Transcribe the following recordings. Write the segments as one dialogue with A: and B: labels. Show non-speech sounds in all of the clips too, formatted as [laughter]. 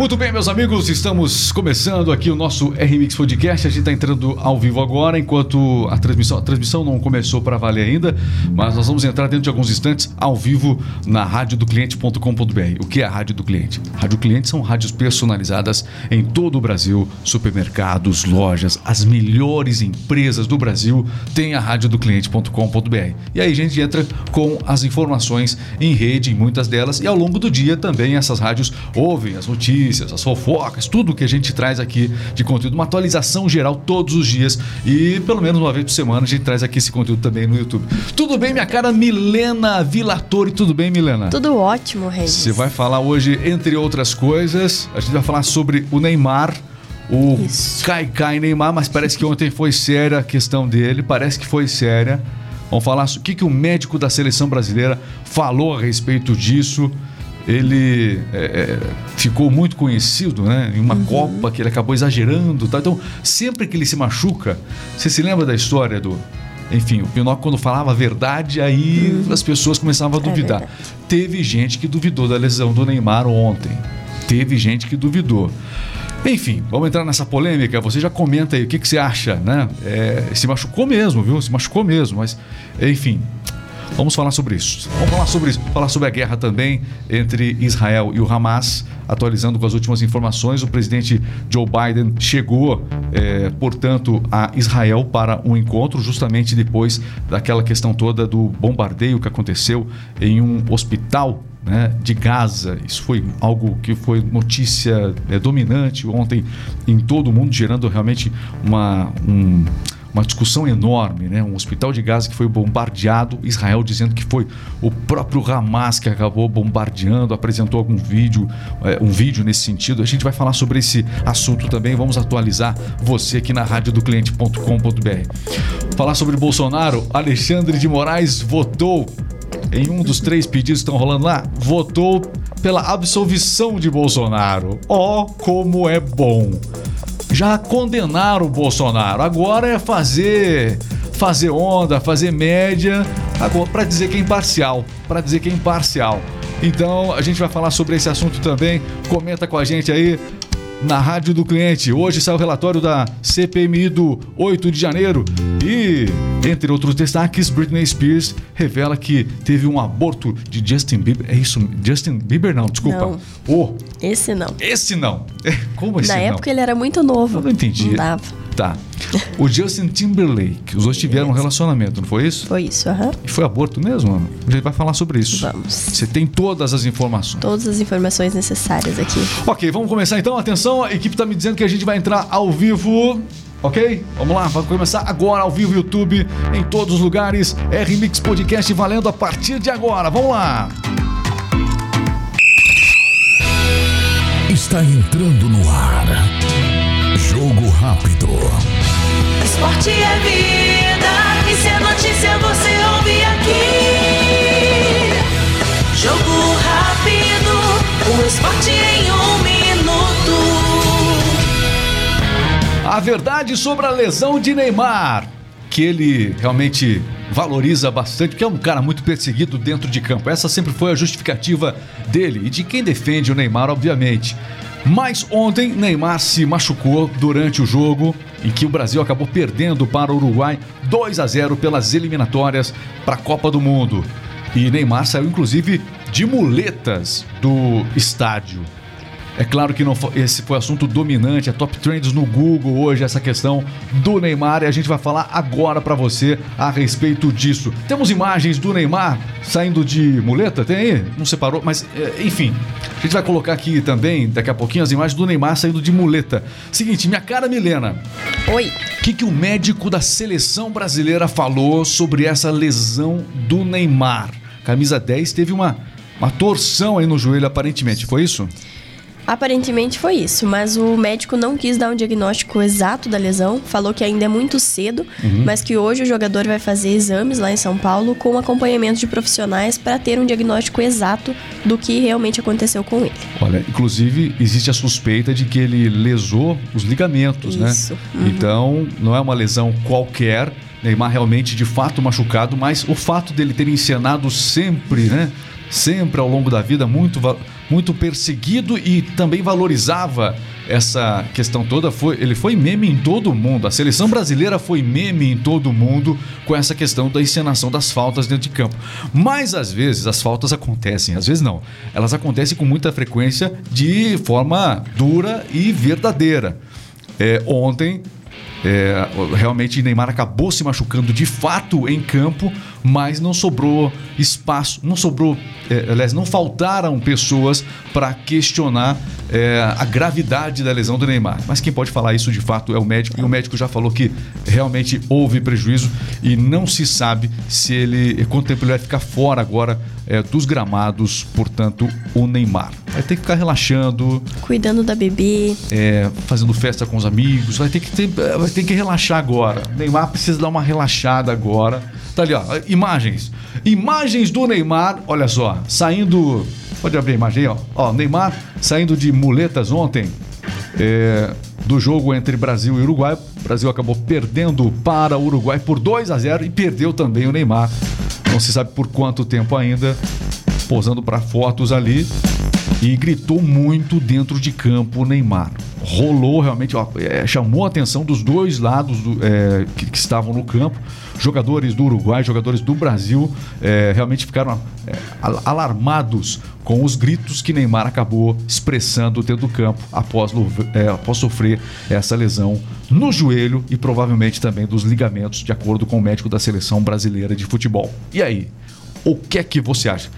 A: Muito bem, meus amigos, estamos começando aqui o nosso RMix Podcast. A gente está entrando ao vivo agora, enquanto a transmissão, a transmissão não começou para valer ainda, mas nós vamos entrar dentro de alguns instantes ao vivo na radiodocliente.com.br. O que é a Rádio do Cliente? Rádio Cliente são rádios personalizadas em todo o Brasil, supermercados, lojas, as melhores empresas do Brasil têm a radiodocliente.com.br. E aí a gente entra com as informações em rede, em muitas delas, e ao longo do dia também essas rádios ouvem as notícias, as fofocas, tudo que a gente traz aqui de conteúdo, uma atualização geral todos os dias e pelo menos uma vez por semana a gente traz aqui esse conteúdo também no YouTube. Tudo bem, minha cara Milena Vilatori? Tudo bem, Milena?
B: Tudo ótimo, Regis.
A: Você vai falar hoje, entre outras coisas, a gente vai falar sobre o Neymar. O
B: Isso.
A: Kai Kai Neymar, mas parece que ontem foi séria a questão dele, parece que foi séria. Vamos falar o que, que o médico da seleção brasileira falou a respeito disso. Ele é, é, ficou muito conhecido né, em uma Copa que ele acabou exagerando. Tá? Então, sempre que ele se machuca, você se lembra da história do. Enfim, o Pinóquio, quando falava a verdade, aí as pessoas começavam a duvidar.
B: verdade.
A: Teve gente que duvidou da lesão do Neymar ontem. Teve gente que duvidou. Enfim, vamos entrar nessa polêmica. Você já comenta aí o que, que você acha, né? É, se machucou mesmo, viu? Se machucou mesmo, mas enfim. Vamos falar sobre isso. Vamos falar sobre isso. Falar sobre a guerra também entre Israel e o Hamas. Atualizando com as últimas informações, o presidente Joe Biden chegou, é, portanto, a Israel para um encontro, justamente depois daquela questão toda do bombardeio que aconteceu em um hospital né, de Gaza. Isso foi algo que foi notícia é, dominante ontem em todo o mundo, gerando realmente uma, um- uma discussão enorme. Né? Um hospital de Gaza que foi bombardeado, Israel dizendo que foi o próprio Hamas que acabou bombardeando, apresentou algum vídeo, é, um vídeo nesse sentido. A gente vai falar sobre esse assunto também, vamos atualizar você aqui na radiodocliente.com.br. Falar sobre Bolsonaro, Alexandre de Moraes votou em um dos três pedidos que estão rolando lá, votou pela absolvição de Bolsonaro. Ó, como é bom! Já condenaram o Bolsonaro, agora é fazer fazer onda, fazer média, para dizer que é imparcial, para dizer que é imparcial. Então, a gente vai falar sobre esse assunto também. Comenta com a gente aí na Rádio do Cliente. Hoje sai o relatório da CPMI do 8 de janeiro e, entre outros destaques, Britney Spears revela que teve um aborto de Justin Bieber. É isso? Justin Bieber não, desculpa.
B: Não.
A: Oh,
B: Esse não.
A: esse não. É, Como esse
B: Na
A: não?
B: época ele era muito novo.
A: Eu não entendi.
B: Não dava.
A: Tá. O Justin Timberlake, os dois tiveram um relacionamento, não foi isso?
B: Foi isso, aham.
A: E foi aborto mesmo? A gente vai falar sobre isso.
B: Vamos.
A: Você tem todas as informações.
B: Todas as informações necessárias aqui.
A: Ok, vamos começar então. Atenção, a equipe tá me dizendo que a gente vai entrar ao vivo. Ok? Vamos lá, vai começar agora ao vivo YouTube, em todos os lugares. R-Mix Podcast valendo a partir de agora. Vamos lá!
C: Está entrando no ar. Jogo rápido.
D: Esporte é vida, e se é notícia você ouve aqui. Jogo rápido, o esporte em
A: A verdade sobre a lesão de Neymar, que ele realmente valoriza bastante, porque é um cara muito perseguido dentro de campo. Essa sempre foi a justificativa dele e de quem defende o Neymar, obviamente. Mas ontem Neymar se machucou durante o jogo em que o Brasil acabou perdendo para o Uruguai 2 a 0 pelas eliminatórias para a Copa do Mundo. E Neymar saiu inclusive de muletas do estádio. É claro que não fo- esse foi assunto dominante, é top trends no Google hoje, essa questão do Neymar, e a gente vai falar agora pra você a respeito disso. Temos imagens do Neymar saindo de muleta? Tem aí? Não separou, mas é, enfim. A gente vai colocar aqui também, daqui a pouquinho, as imagens do Neymar saindo de muleta. Seguinte, minha cara Milena,
B: Oi.
A: o que, que o médico da seleção brasileira falou sobre essa lesão do Neymar? Camisa 10 teve uma, uma torção aí no joelho, aparentemente, foi isso?
B: Aparentemente foi isso, mas o médico não quis dar um diagnóstico exato da lesão, falou que ainda é muito cedo,
A: Uhum.
B: mas que hoje o jogador vai fazer exames lá em São Paulo com acompanhamento de profissionais para ter um diagnóstico exato do que realmente aconteceu com ele.
A: Olha, inclusive existe a suspeita de que ele lesou os ligamentos,
B: Isso.
A: né?
B: Uhum.
A: Então, não é uma lesão qualquer. Neymar realmente de fato machucado, mas o fato dele ter encenado sempre, né? sempre ao longo da vida muito, muito perseguido e também valorizava essa questão toda. Foi, ele foi meme em todo o mundo. A seleção brasileira foi meme em todo o mundo com essa questão da encenação das faltas dentro de campo. Mas às vezes as faltas acontecem, às vezes não. Elas acontecem com muita frequência de forma dura e verdadeira. É, ontem é, realmente Neymar acabou se machucando de fato em campo, mas não sobrou espaço, não sobrou, é, aliás, não faltaram pessoas para questionar é, a gravidade da lesão do Neymar. Mas quem pode falar isso de fato é o médico, e o médico já falou que realmente houve prejuízo e não se sabe se ele, quanto tempo ele vai ficar fora agora é, dos gramados, portanto, o Neymar. Vai ter que ficar relaxando,
B: Cuidando da bebê.
A: é, fazendo festa com os amigos, vai ter que ter, vai ter que relaxar agora. O Neymar precisa dar uma relaxada agora. Tá ali, ó, imagens. Imagens do Neymar, olha só, saindo. Pode abrir a imagem aí, ó. Ó, Neymar saindo de muletas ontem. é, do jogo entre Brasil e Uruguai. O Brasil acabou perdendo para o Uruguai por 2 a 0 e perdeu também o Neymar. Não se sabe por quanto tempo ainda, posando para fotos ali e gritou muito dentro de campo o Neymar. Rolou realmente, ó, é, chamou a atenção dos dois lados do- é, que, que estavam no campo. Jogadores do Uruguai, jogadores do Brasil, é, realmente ficaram é, al- alarmados com os gritos que Neymar acabou expressando dentro do campo após, é, após sofrer essa lesão no joelho e provavelmente também dos ligamentos, de acordo com o médico da seleção brasileira de futebol. E aí, o que é que você acha?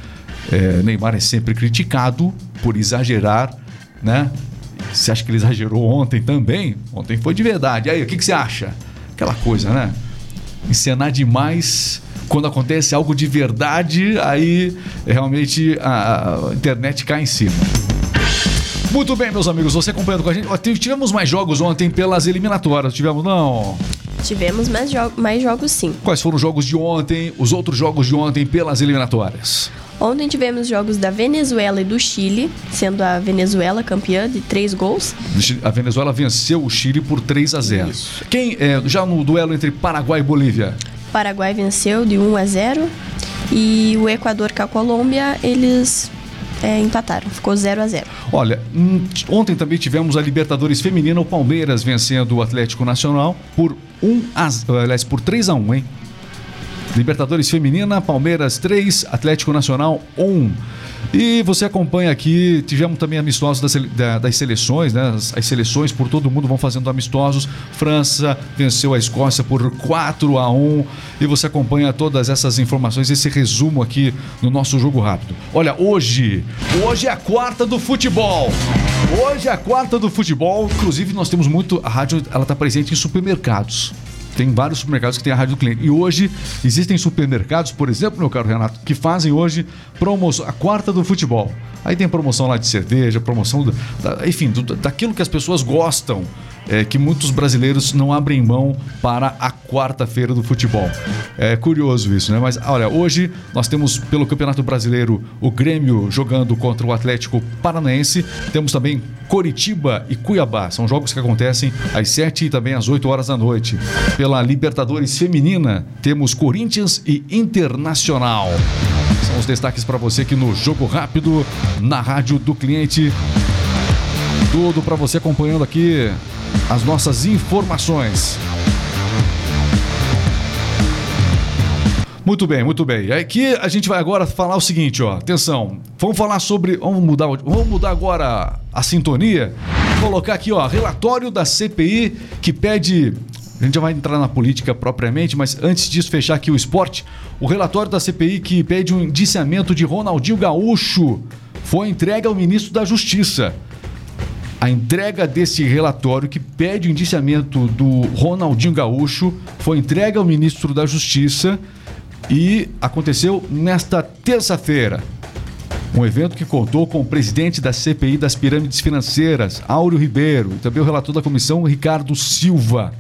A: É, Neymar é sempre criticado por exagerar, né? Você acha que ele exagerou ontem também? Ontem foi de verdade. E aí, o que, que você acha? Aquela coisa, né? Encenar demais quando acontece algo de verdade, aí realmente a, a internet cai em cima. Muito bem, meus amigos, você acompanhando com a gente. Ó, Tivemos mais jogos ontem pelas eliminatórias, tivemos não?
B: Tivemos mais, jo mais jogos sim.
A: Quais foram os jogos de ontem, os outros jogos de ontem pelas eliminatórias?
B: Ontem tivemos jogos da Venezuela e do Chile, sendo a Venezuela campeã de três gols.
A: A Venezuela venceu o Chile por 3 a 0.
B: Isso.
A: Quem é, já no duelo entre Paraguai e Bolívia?
B: Paraguai venceu de 1 a 0 e o Equador com a Colômbia, eles é, empataram, ficou 0 a 0
A: Olha, hum, ontem também tivemos a Libertadores feminina, o Palmeiras vencendo o Atlético Nacional por 1 a, aliás, por 3 a 1, hein? Libertadores feminina, Palmeiras 3, Atlético Nacional 1. E você acompanha aqui, tivemos também amistosos das, das seleções, né? As, as seleções por todo mundo vão fazendo amistosos. França venceu a Escócia por 4 a 1 e você acompanha todas essas informações, esse resumo aqui no nosso jogo rápido. Olha, hoje, hoje é a quarta do futebol. Hoje é a quarta do futebol. Inclusive, nós temos muito. A rádio ela está presente em supermercados. Tem vários supermercados que tem a rádio do cliente. E hoje existem supermercados, por exemplo, meu caro Renato, que fazem hoje promoção, a quarta do futebol. Aí tem promoção lá de cerveja, promoção, da- enfim, do- daquilo que as pessoas gostam, é, que muitos brasileiros não abrem mão para a quarta-feira do futebol. É curioso isso, né? Mas olha, hoje nós temos pelo Campeonato Brasileiro o Grêmio jogando contra o Atlético Paranaense. Temos também Coritiba e Cuiabá. São jogos que acontecem às 7 e também às 8 horas da noite. Pela Libertadores Feminina, temos Corinthians e Internacional. São os destaques para você aqui no Jogo Rápido, na Rádio do Cliente. Tudo para você acompanhando aqui as nossas informações. Muito bem, muito bem. Aqui a gente vai agora falar o seguinte, ó. Atenção, vamos falar sobre. Vamos mudar, vamos mudar agora a sintonia. Vou colocar aqui, ó, relatório da CPI que pede. A gente já vai entrar na política propriamente, mas antes disso, fechar aqui o esporte. O relatório da CPI que pede um indiciamento de Ronaldinho Gaúcho foi entregue ao ministro da Justiça. A entrega desse relatório que pede o indiciamento do Ronaldinho Gaúcho foi entregue ao ministro da Justiça e aconteceu nesta terça-feira. Um evento que contou com o presidente da CPI das pirâmides financeiras, Áureo Ribeiro, e também o relator da comissão, Ricardo Silva.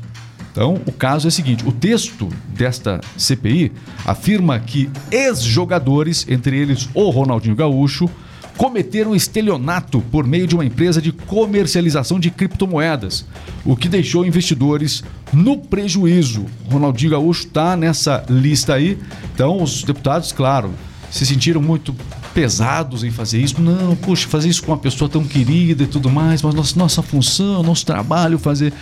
A: Então, o caso é o seguinte: o texto desta CPI afirma que ex-jogadores, entre eles o Ronaldinho Gaúcho, cometeram estelionato por meio de uma empresa de comercialização de criptomoedas, o que deixou investidores no prejuízo. Ronaldinho Gaúcho está nessa lista aí. Então, os deputados, claro, se sentiram muito pesados em fazer isso. Não, puxa, fazer isso com uma pessoa tão querida e tudo mais, mas nossa, nossa função, nosso trabalho, fazer.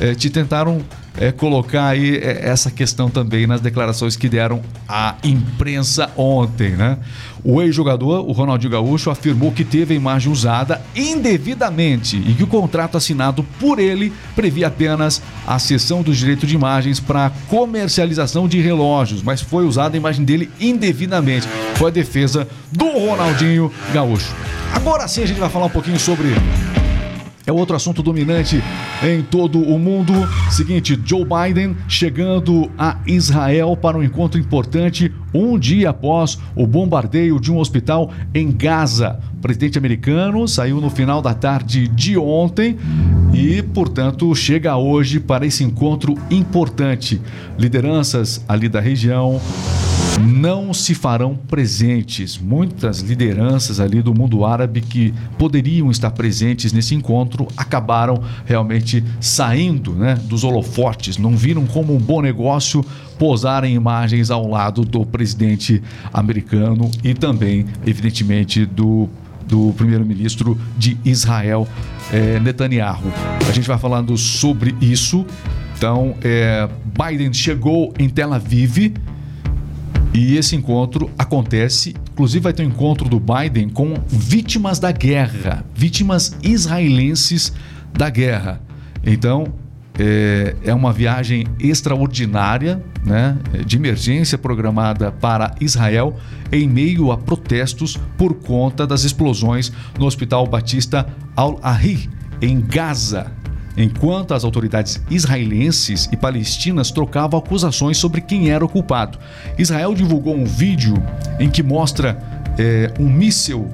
A: É, te tentaram é, colocar aí é, essa questão também nas declarações que deram à imprensa ontem, né? O ex-jogador, o Ronaldinho Gaúcho, afirmou que teve a imagem usada indevidamente e que o contrato assinado por ele previa apenas a cessão do direito de imagens para comercialização de relógios, mas foi usada a imagem dele indevidamente. Foi a defesa do Ronaldinho Gaúcho. Agora sim a gente vai falar um pouquinho sobre é outro assunto dominante em todo o mundo. Seguinte, Joe Biden chegando a Israel para um encontro importante um dia após o bombardeio de um hospital em Gaza. O presidente americano saiu no final da tarde de ontem e, portanto, chega hoje para esse encontro importante. Lideranças ali da região não se farão presentes. Muitas lideranças ali do mundo árabe que poderiam estar presentes nesse encontro acabaram realmente saindo né, dos holofotes, não viram como um bom negócio posarem imagens ao lado do presidente americano e também, evidentemente, do, do primeiro-ministro de Israel, eh, Netanyahu. A gente vai falando sobre isso. Então, eh, Biden chegou em Tel Aviv e esse encontro acontece, inclusive vai ter um encontro do Biden com vítimas da guerra, vítimas israelenses da guerra. Então, é, é uma viagem extraordinária, né, de emergência programada para Israel em meio a protestos por conta das explosões no Hospital Batista Al-Ahri, em Gaza, enquanto as autoridades israelenses e palestinas trocavam acusações sobre quem era o culpado. Israel divulgou um vídeo em que mostra é, um míssil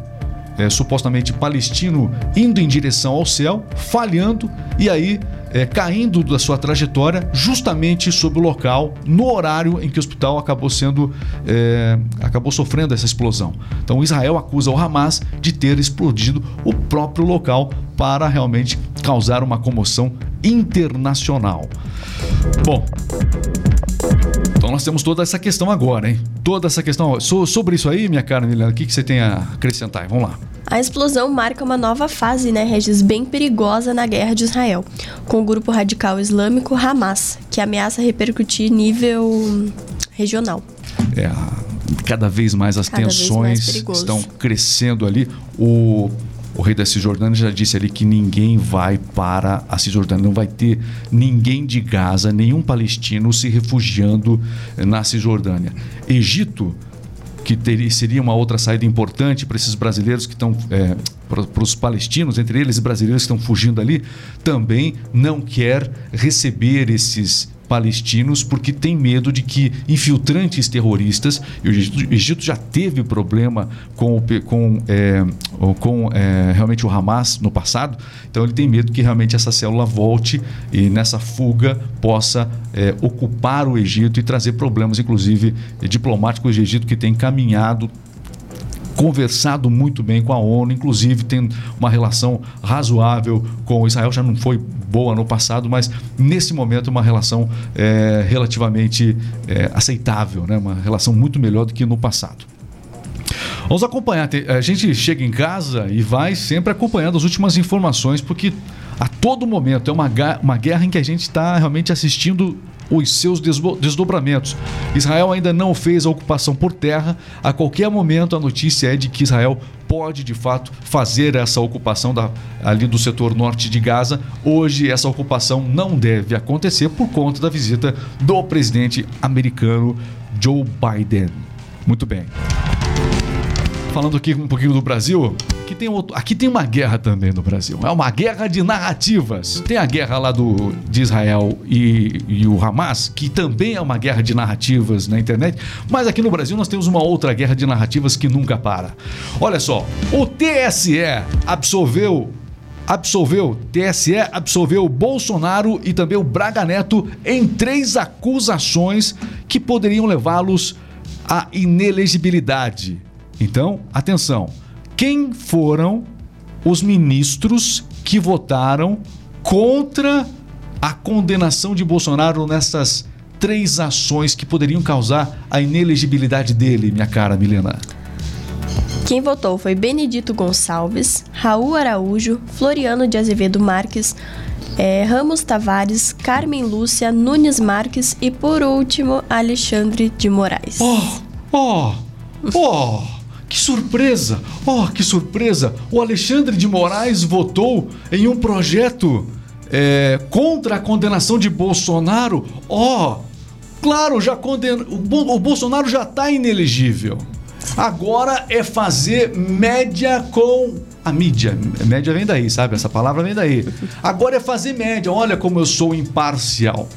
A: é, supostamente palestino indo em direção ao céu, falhando e aí é, caindo da sua trajetória justamente sobre o local, no horário em que o hospital acabou sendo é, acabou sofrendo essa explosão. Então Israel acusa o Hamas de ter explodido o próprio local para realmente causar uma comoção internacional. Bom, então nós temos toda essa questão agora, hein? Toda essa questão. So, sobre isso aí, minha cara Milena, o que, que você tem a acrescentar? Vamos lá.
B: A explosão marca uma nova fase, né, Regis, bem perigosa na guerra de Israel, com o grupo radical islâmico Hamas, que ameaça repercutir nível regional.
A: É, cada vez mais as
B: Cada
A: tensões
B: mais
A: estão crescendo ali. O, o rei da Cisjordânia já disse ali que ninguém vai para a Cisjordânia, não vai ter ninguém de Gaza, nenhum palestino se refugiando eh, na Cisjordânia. Egito que teria, seria uma outra saída importante para esses brasileiros que estão, é, para os palestinos, entre eles brasileiros que estão fugindo ali, também não quer receber esses palestinos porque tem medo de que infiltrantes terroristas, e o Egito, já teve problema com, o com, é, com é, realmente o Hamas no passado, então ele tem medo que realmente essa célula volte e nessa fuga possa é, ocupar o Egito e trazer problemas, inclusive diplomáticos de Egito que têm caminhado conversado muito bem com a ONU, inclusive tem uma relação razoável com Israel. Já não foi boa no passado, mas nesse momento uma relação é, relativamente é, aceitável, né? uma relação muito melhor do que no passado. Vamos acompanhar. A gente chega em casa e vai sempre acompanhando as últimas informações, porque a todo momento é uma, uma guerra em que a gente está realmente assistindo os seus desdobramentos. Israel ainda não fez a ocupação por terra. A qualquer momento a notícia é de que Israel pode de fato fazer essa ocupação da- ali do setor norte de Gaza. Hoje essa ocupação não deve acontecer por conta da visita do presidente americano Joe Biden. Muito bem. Falando aqui um pouquinho do Brasil, aqui tem, outro, aqui tem uma guerra também no Brasil. É uma guerra de narrativas. Tem a guerra lá do, de Israel e, e o Hamas, que também é uma guerra de narrativas na internet. Mas aqui no Brasil nós temos uma outra guerra de narrativas que nunca para. Olha só, o TSE absolveu absolveu, TSE absolveu Bolsonaro e também o Braga Neto em três acusações que poderiam levá-los à inelegibilidade. Então, atenção, quem foram os ministros que votaram contra a condenação de Bolsonaro nessas três ações que poderiam causar a inelegibilidade dele, minha cara Milena?
B: Quem votou foi Benedito Gonçalves, Raul Araújo, Floriano de Azevedo Marques, eh, Ramos Tavares, Carmen Lúcia, Nunes Marques e, por último, Alexandre de Moraes.
A: Oh, oh, oh, que surpresa! Oh, que surpresa! O Alexandre de Moraes votou em um projeto é, contra a condenação de Bolsonaro. Oh, claro, já Bo- o Bolsonaro já está inelegível. Agora é fazer média com a mídia. Média vem daí, sabe? Essa palavra vem daí. Agora é fazer média. Olha como eu sou imparcial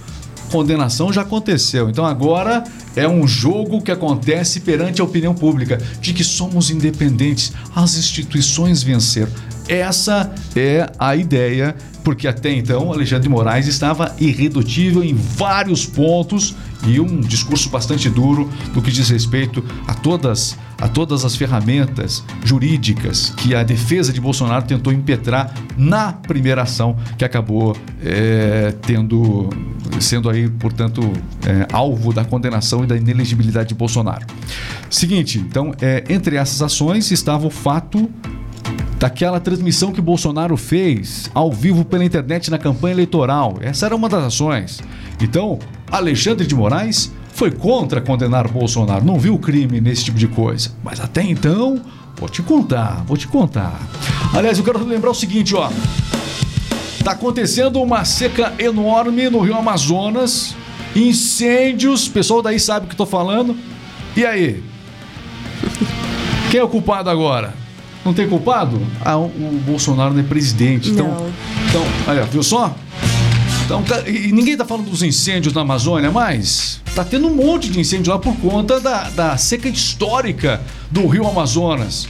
A: condenação já aconteceu. Então agora é um jogo que acontece perante a opinião pública de que somos independentes, as instituições venceram. Essa é a ideia, porque até então Alexandre de Moraes estava irredutível em vários pontos e um discurso bastante duro no que diz respeito a todas a todas as ferramentas jurídicas que a defesa de Bolsonaro tentou impetrar na primeira ação que acabou é, tendo sendo aí portanto é, alvo da condenação e da inelegibilidade de Bolsonaro. Seguinte, então é, entre essas ações estava o fato daquela transmissão que Bolsonaro fez ao vivo pela internet na campanha eleitoral. Essa era uma das ações. Então, Alexandre de Moraes foi contra condenar Bolsonaro, não viu crime nesse tipo de coisa. Mas até então, vou te contar, vou te contar. Aliás, eu quero lembrar o seguinte, ó. Tá acontecendo uma seca enorme no Rio Amazonas, incêndios, pessoal daí sabe o que eu tô falando. E aí? Quem é o culpado agora? Não tem culpado? Ah, o, o Bolsonaro não é presidente. Então,
B: Não.
A: então olha, viu só? Então, ca- e ninguém tá falando dos incêndios na Amazônia, mas tá tendo um monte de incêndio lá por conta da, da seca histórica do Rio Amazonas.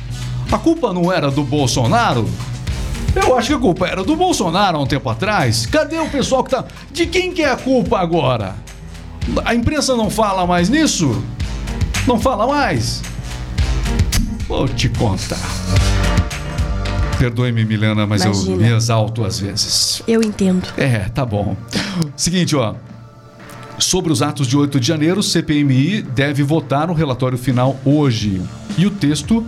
A: A culpa não era do Bolsonaro? Eu acho que a culpa era do Bolsonaro há um tempo atrás. Cadê o pessoal que tá. De quem que é a culpa agora? A imprensa não fala mais nisso? Não fala mais? Vou te contar. Perdoe-me, Milena, mas eu
B: Imagina.
A: me exalto às vezes.
B: Eu entendo.
A: É, tá bom. Seguinte, ó. Sobre os atos de 8 de janeiro, CPMI deve votar o relatório final hoje. E o texto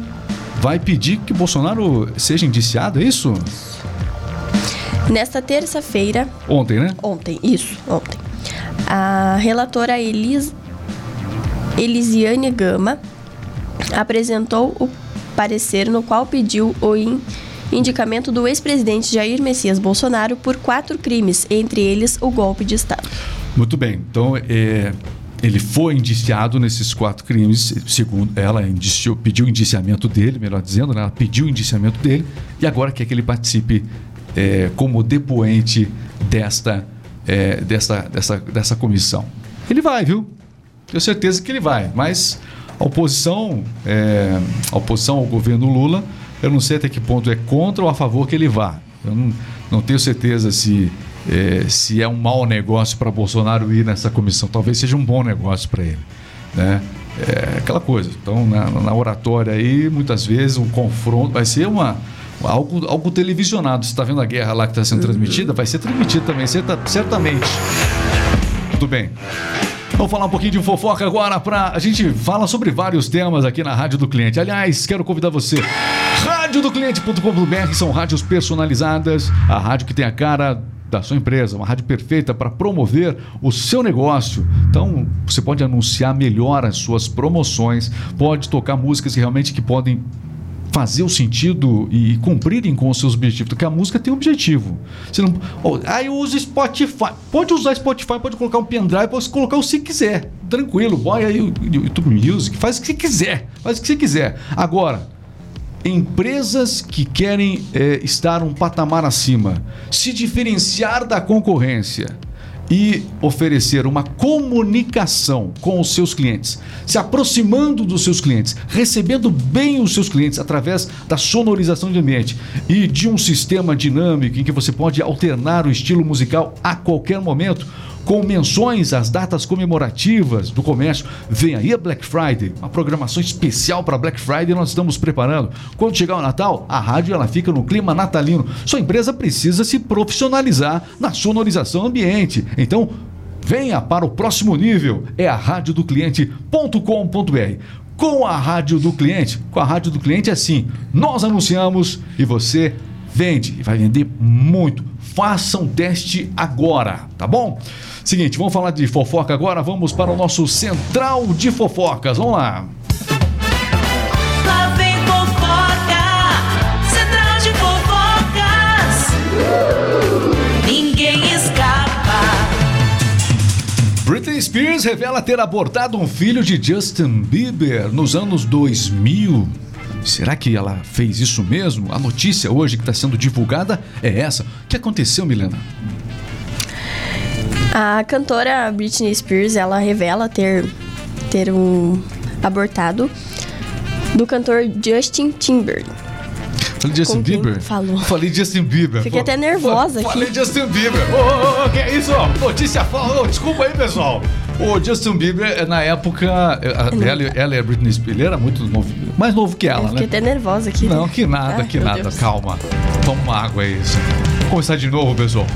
A: vai pedir que Bolsonaro seja indiciado, é isso?
B: Nesta terça-feira,
A: Ontem, né?
B: ontem, isso, ontem, a relatora Elis, Elisiane Gama apresentou o parecer no qual pediu o in- indicamento do ex-presidente Jair Messias Bolsonaro por quatro crimes, entre eles o golpe de Estado.
A: Muito bem. Então, é, ele foi indiciado nesses quatro crimes, segundo ela, indiciou, pediu o indiciamento dele, melhor dizendo, né? ela pediu o indiciamento dele e agora quer que ele participe é, como depoente desta, é, dessa, dessa, dessa comissão. Ele vai, viu? Tenho certeza que ele vai, mas a oposição, é, a oposição ao governo Lula, eu não sei até que ponto é contra ou a favor que ele vá. Eu não, não tenho certeza se é, se é um mau negócio para Bolsonaro ir nessa comissão. Talvez seja um bom negócio para ele. Né? É aquela coisa. Então, na, na oratória aí, muitas vezes, um confronto vai ser uma. Algo, algo televisionado. Você está vendo a guerra lá que está sendo transmitida? Vai ser transmitida também, certa- certamente. Tudo bem. Vamos falar um pouquinho de fofoca agora para a gente fala sobre vários temas aqui na Rádio do Cliente. Aliás, quero convidar você. Radiodocliente.com.br são rádios personalizadas, a rádio que tem a cara da sua empresa, uma rádio perfeita para promover o seu negócio. Então, você pode anunciar melhor as suas promoções, pode tocar músicas que realmente que podem fazer o sentido e cumprirem com os seus objetivos, porque a música tem um objetivo. Você não, oh, ah, eu uso Spotify. Pode usar Spotify, pode colocar um pendrive, pode colocar o você quiser. Tranquilo, põe aí YouTube Music, faz o que você quiser, faz o que você quiser. Agora, empresas que querem eh, estar um patamar acima, se diferenciar da concorrência e oferecer uma comunicação com os seus clientes, se aproximando dos seus clientes, recebendo bem os seus clientes através da sonorização de ambiente e de um sistema dinâmico em que você pode alternar o estilo musical a qualquer momento com menções às datas comemorativas do comércio. Vem aí a Black Friday, uma programação especial para Black Friday nós estamos preparando. Quando chegar o Natal, a rádio ela fica no clima natalino. Sua empresa precisa se profissionalizar na sonorização ambiente. Então, venha para o próximo nível. É a radiodocliente.com.br. com a rádio do cliente. Com a rádio do cliente é assim: nós anunciamos e você vende e vai vender muito. Faça um teste agora, tá bom? Seguinte, vamos falar de fofoca agora. Vamos para o nosso central de fofocas. Vamos lá.
D: Lá vem fofoca, central de fofocas. Ninguém escapa.
A: Britney Spears revela ter abortado um filho de Justin Bieber nos anos 2000. Será que ela fez isso mesmo? A notícia hoje que está sendo divulgada é essa. O que aconteceu, Milena?
B: A cantora Britney Spears, ela revela ter, ter um abortado do cantor Justin Timberlake.
A: Falei Justin Bieber?
B: falou?
A: Falei Justin Bieber.
B: Fiquei até nervosa
A: fa- Falei
B: aqui.
A: Justin Bieber. Ô, ô, ô, que é isso? Notícia falsa. Desculpa aí, pessoal. O Justin Bieber, na época, eh, ela, ela e a Britney Spears, ele era muito novo, mais novo que ela,
B: fiquei
A: né?
B: até nervosa aqui.
A: Não, que nada,
B: Ai,
A: que nada.
B: Deus.
A: Calma. Toma uma água aí. Vamos começar de novo, pessoal.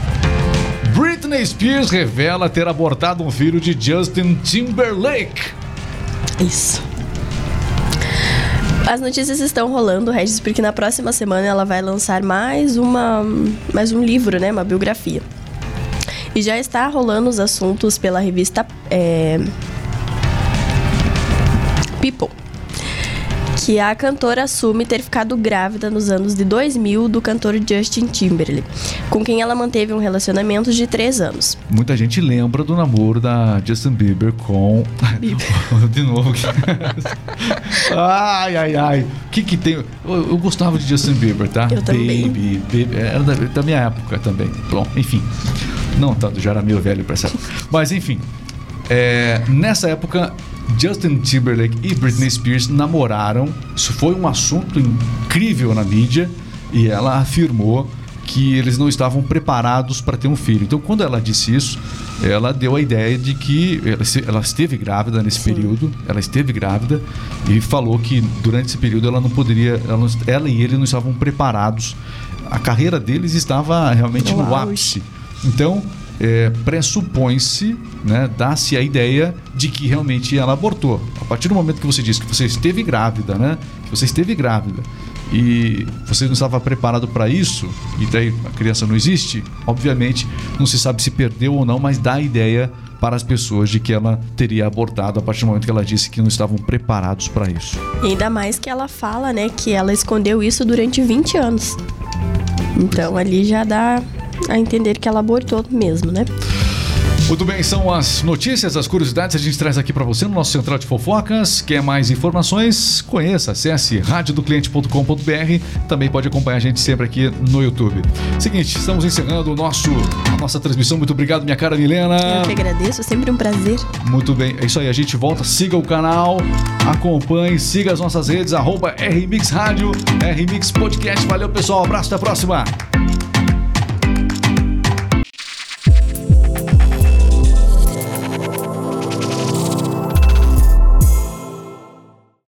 A: Britney Spears revela ter abortado um filho de Justin Timberlake.
B: Isso. As notícias estão rolando, Regis, porque na próxima semana ela vai lançar mais uma mais um livro, né, uma biografia. E já está rolando os assuntos pela revista é, People, que a cantora assume ter ficado grávida nos anos de 2000 do cantor Justin Timberlake, com quem ela manteve um relacionamento de três anos.
A: Muita gente lembra do namoro da Justin Bieber com. [laughs] de novo. ai, ai, ai. O que que tem. Eu, eu gostava de Justin Bieber, tá?
B: Eu também.
A: Baby, Baby. Era da, da minha época também. Bom, enfim. Não tanto, já era meio velho pra essa época. Mas enfim. é, nessa época, Justin Timberlake e Britney Spears namoraram. Isso foi um assunto incrível na mídia. E ela afirmou que eles não estavam preparados para ter um filho. Então, quando ela disse isso, ela deu a ideia de que ela, esteve grávida nesse período, ela esteve grávida e falou que durante esse período ela não poderia, ela, não- ela e ele não estavam preparados. A carreira deles estava realmente
B: No
A: no ápice. Então, é, pressupõe-se, né, dá-se a ideia de que realmente ela abortou. A partir do momento que você disse que você esteve grávida, né, que você esteve grávida e você não estava preparado para isso, e daí a criança não existe, obviamente não se sabe se perdeu ou não, mas dá a ideia para as pessoas de que ela teria abortado a partir do momento que ela disse que não estavam preparados para isso.
B: E ainda mais que ela fala, né, que ela escondeu isso durante 20 anos. Então ali já dá a entender que ela abortou mesmo, né?
A: Muito bem, são as notícias, as curiosidades que a gente traz aqui para você no nosso Central de Fofocas. Quer mais informações? Conheça, acesse radiodocliente.com.br. Também pode acompanhar a gente sempre aqui no YouTube. Seguinte, estamos encerrando o nosso, a nossa transmissão. Muito obrigado, minha cara Milena.
B: Eu que agradeço, é sempre um prazer.
A: Muito bem, é isso aí. A gente volta, siga o canal, acompanhe, siga as nossas redes, arroba RMix Rádio, RMix Podcast. Valeu, pessoal. Abraço, até a próxima.